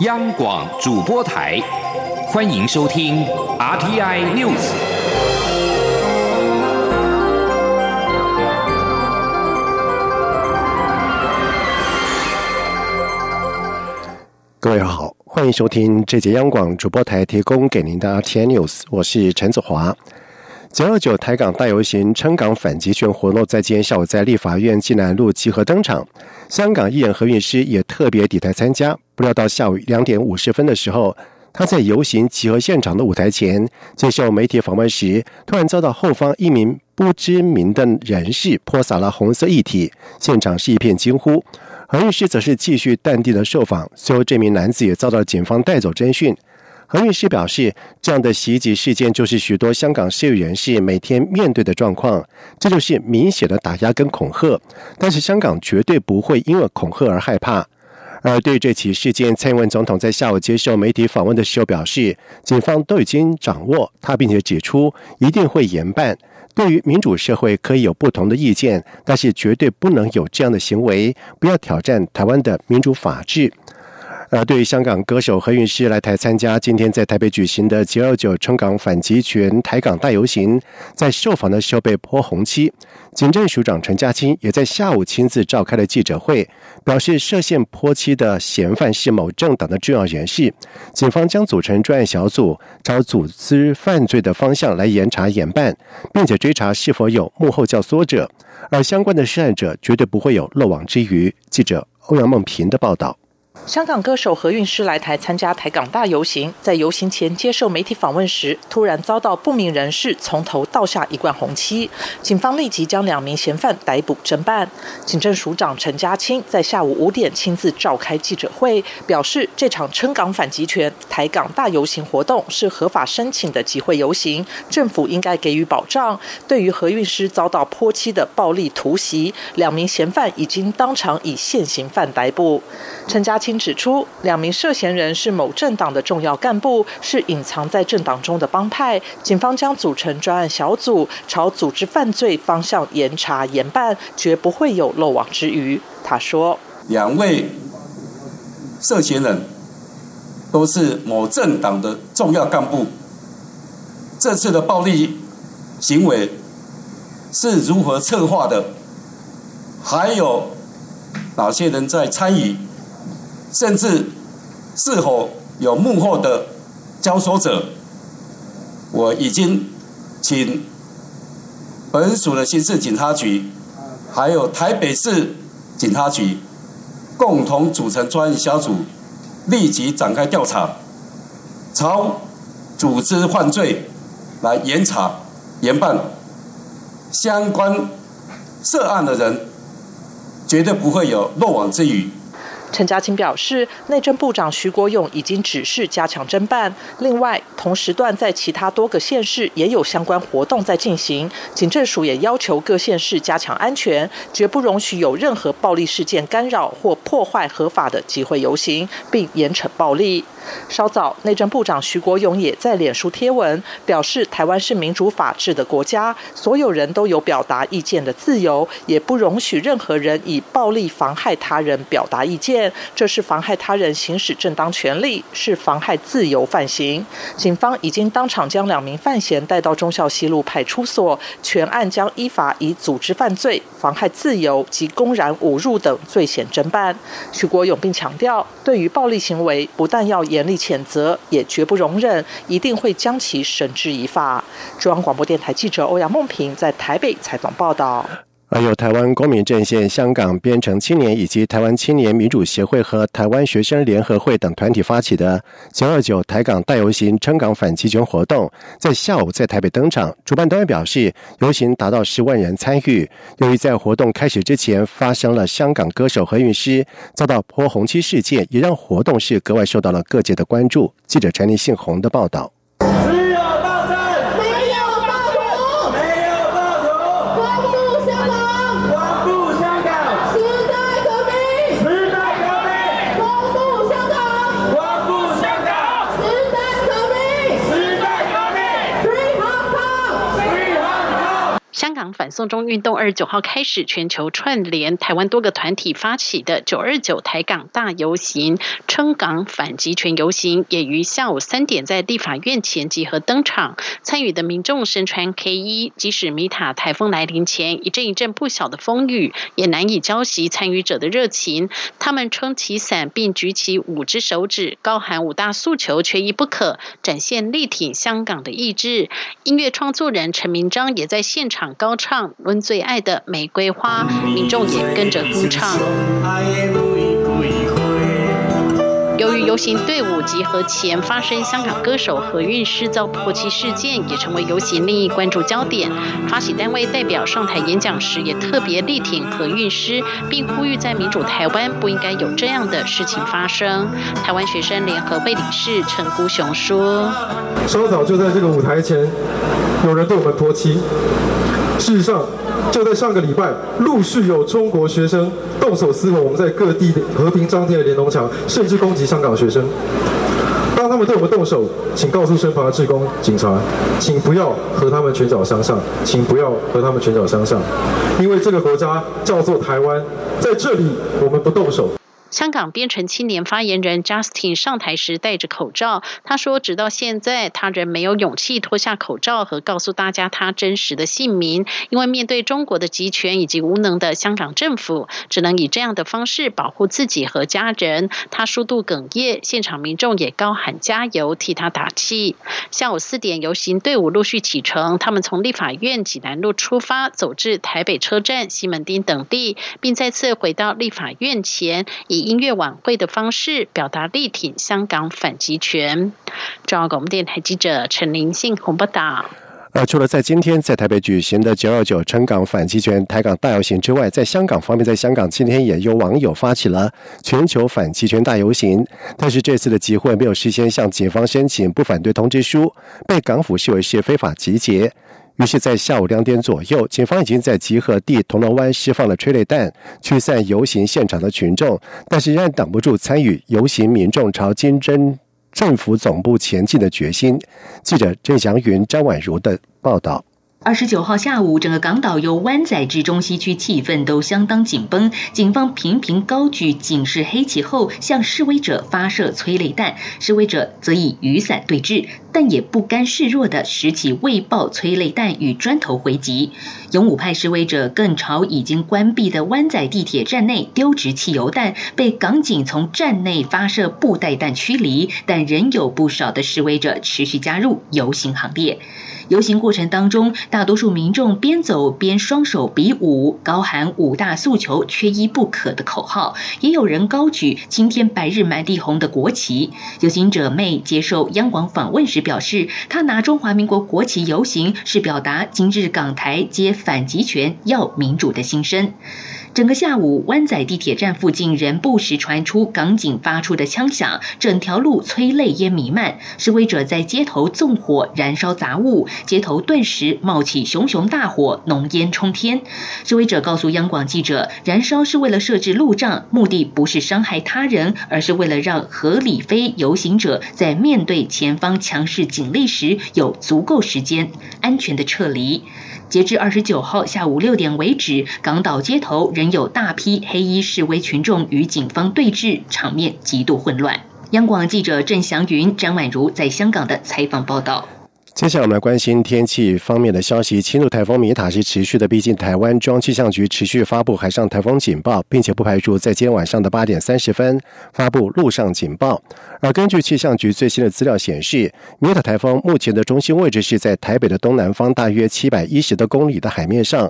央广主播台，欢迎收听 RTI News。各位好，欢迎收听这节央广主播台提供给您的 RTI News，我是陈子华。九二九台港大游行撑港反击权活动在今天下午在立法院济南路集合登场，香港艺人何韵诗也特别抵台参加。不料到下午两点五十分的时候，他在游行集合现场的舞台前接受媒体访问时，突然遭到后方一名不知名的人士泼洒了红色液体，现场是一片惊呼。何律师则是继续淡定的受访，最后这名男子也遭到警方带走侦讯。何律师表示，这样的袭击事件就是许多香港社会人士每天面对的状况，这就是明显的打压跟恐吓。但是香港绝对不会因为恐吓而害怕。而对这起事件，蔡英文总统在下午接受媒体访问的时候表示，警方都已经掌握他，并且指出一定会严办。对于民主社会可以有不同的意见，但是绝对不能有这样的行为，不要挑战台湾的民主法治。而对于香港歌手何韵诗来台参加今天在台北举行的“九二九冲港反击权台港大游行”，在受访的时候被泼红漆。警政署长陈家清也在下午亲自召开了记者会，表示涉嫌泼漆的嫌犯是某政党的重要人士，警方将组成专案小组，朝组织犯罪的方向来严查严办，并且追查是否有幕后教唆者，而相关的涉案者绝对不会有漏网之鱼。记者欧阳梦平的报道。香港歌手何韵诗来台参加台港大游行，在游行前接受媒体访问时，突然遭到不明人士从头倒下一罐红漆，警方立即将两名嫌犯逮捕侦办。警政署长陈家清在下午五点亲自召开记者会，表示这场撑港反击权台港大游行活动是合法申请的集会游行，政府应该给予保障。对于何韵诗遭到泼漆的暴力突袭，两名嫌犯已经当场以现行犯逮捕。陈家清。指出，两名涉嫌人是某政党的重要干部，是隐藏在政党中的帮派。警方将组成专案小组，朝组织犯罪方向严查严办，绝不会有漏网之鱼。他说：“两位涉嫌人都是某政党的重要干部，这次的暴力行为是如何策划的？还有哪些人在参与？”甚至是否有幕后的交手者，我已经请本署的刑事警察局，还有台北市警察局共同组成专案小组，立即展开调查，朝组织犯罪来严查严办相关涉案的人，绝对不会有漏网之鱼。陈家清表示，内政部长徐国勇已经指示加强侦办。另外，同时段在其他多个县市也有相关活动在进行。警政署也要求各县市加强安全，绝不容许有任何暴力事件干扰或破坏合法的集会游行，并严惩暴力。稍早，内政部长徐国勇也在脸书贴文表示，台湾是民主法治的国家，所有人都有表达意见的自由，也不容许任何人以暴力妨害他人表达意见，这是妨害他人行使正当权利，是妨害自由犯行。警方已经当场将两名犯嫌带到忠孝西路派出所，全案将依法以组织犯罪、妨害自由及公然侮辱等罪嫌侦办。徐国勇并强调，对于暴力行为，不但要。严厉谴责，也绝不容忍，一定会将其绳之以法。中央广播电台记者欧阳梦平在台北采访报道。而由台湾公民阵线、香港编程青年以及台湾青年民主协会和台湾学生联合会等团体发起的“九二九台港大游行”撑港反击权活动，在下午在台北登场。主办单位表示，游行达到十万人参与。由于在活动开始之前发生了香港歌手何韵诗遭到泼红漆事件，也让活动是格外受到了各界的关注。记者陈立信洪的报道。送中运动二十九号开始，全球串联台湾多个团体发起的九二九台港大游行、撑港反集权游行，也于下午三点在立法院前集合登场。参与的民众身穿 K 衣，即使米塔台风来临前一阵一阵不小的风雨，也难以浇熄参与者的热情。他们撑起伞，并举起五只手指，高喊五大诉求，缺一不可，展现力挺香港的意志。音乐创作人陈明章也在现场高唱《温最爱的玫瑰花》，民众也跟着哼唱。由于游行队伍集合前发生香港歌手何韵诗遭泼漆事件，也成为游行另一关注焦点。发起单位代表上台演讲时，也特别力挺何韵诗，并呼吁在民主台湾不应该有这样的事情发生。台湾学生联合会理事陈孤雄说：“稍早就在这个舞台前，有人对我们泼漆。事实上。”就在上个礼拜，陆续有中国学生动手撕毁我们在各地的和平张贴的联盟墙，甚至攻击香港学生。当他们对我们动手，请告诉身旁的职工、警察，请不要和他们拳脚相向，请不要和他们拳脚相向，因为这个国家叫做台湾，在这里我们不动手。香港编程青年发言人 Justin 上台时戴着口罩，他说：“直到现在，他仍没有勇气脱下口罩和告诉大家他真实的姓名，因为面对中国的集权以及无能的香港政府，只能以这样的方式保护自己和家人。”他数度哽咽，现场民众也高喊加油，替他打气。下午四点，游行队伍陆续启程，他们从立法院济南路出发，走至台北车站、西门町等地，并再次回到立法院前，以音乐晚会的方式表达力挺香港反集权。中央广播电台记者陈林信洪报道。而除了在今天在台北举行的九二九撑港反集权台港大游行之外，在香港方面，在香港今天也有网友发起了全球反集权大游行。但是这次的集会没有事先向警方申请不反对通知书，被港府视为是非法集结。于是，在下午两点左右，警方已经在集合地铜锣湾释放了催泪弹，驱散游行现场的群众，但是仍然挡不住参与游行民众朝金针政府总部前进的决心。记者郑祥云、张婉如的报道。二十九号下午，整个港岛由湾仔至中西区气氛都相当紧绷，警方频频高举警示黑旗后，向示威者发射催泪弹，示威者则以雨伞对峙，但也不甘示弱的拾起未爆催泪弹与砖头回击。勇武派示威者更朝已经关闭的湾仔地铁站内丢掷汽油弹，被港警从站内发射布袋弹驱离，但仍有不少的示威者持续加入游行行列。游行过程当中，大多数民众边走边双手比武，高喊“五大诉求，缺一不可”的口号，也有人高举“青天白日满地红”的国旗。游行者妹接受央广访问时表示，她拿中华民国国旗游行，是表达今日港台皆反集权、要民主的心声。整个下午，湾仔地铁站附近仍不时传出港警发出的枪响，整条路催泪烟弥漫，示威者在街头纵火燃烧杂物，街头顿时冒起熊熊大火，浓烟冲天。示威者告诉央广记者，燃烧是为了设置路障，目的不是伤害他人，而是为了让合理非游行者在面对前方强势警力时，有足够时间安全的撤离。截至二十九号下午六点为止，港岛街头仍有大批黑衣示威群众与警方对峙，场面极度混乱。央广记者郑祥云、张婉如在香港的采访报道。接下来我们来关心天气方面的消息。轻度台风米塔是持续的逼近台湾，中央气象局持续发布海上台风警报，并且不排除在今天晚上的八点三十分发布陆上警报。而根据气象局最新的资料显示，米塔台风目前的中心位置是在台北的东南方大约七百一十多公里的海面上。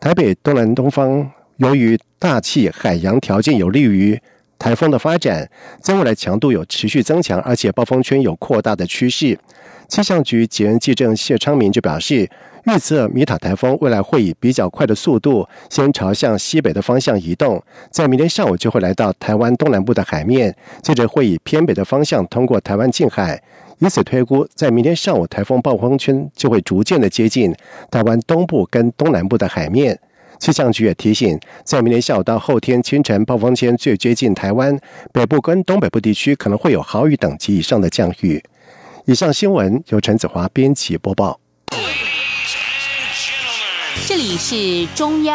台北东南东方由于大气海洋条件有利于台风的发展，在未来强度有持续增强，而且暴风圈有扩大的趋势。气象局吉恩记者谢昌明就表示，预测米塔台风未来会以比较快的速度，先朝向西北的方向移动，在明天上午就会来到台湾东南部的海面，接着会以偏北的方向通过台湾近海。以此推估，在明天上午，台风暴风圈就会逐渐的接近台湾东部跟东南部的海面。气象局也提醒，在明天下午到后天清晨，暴风圈最接近台湾北部跟东北部地区，可能会有豪雨等级以上的降雨。以上新闻由陈子华编辑播报。这里是中央。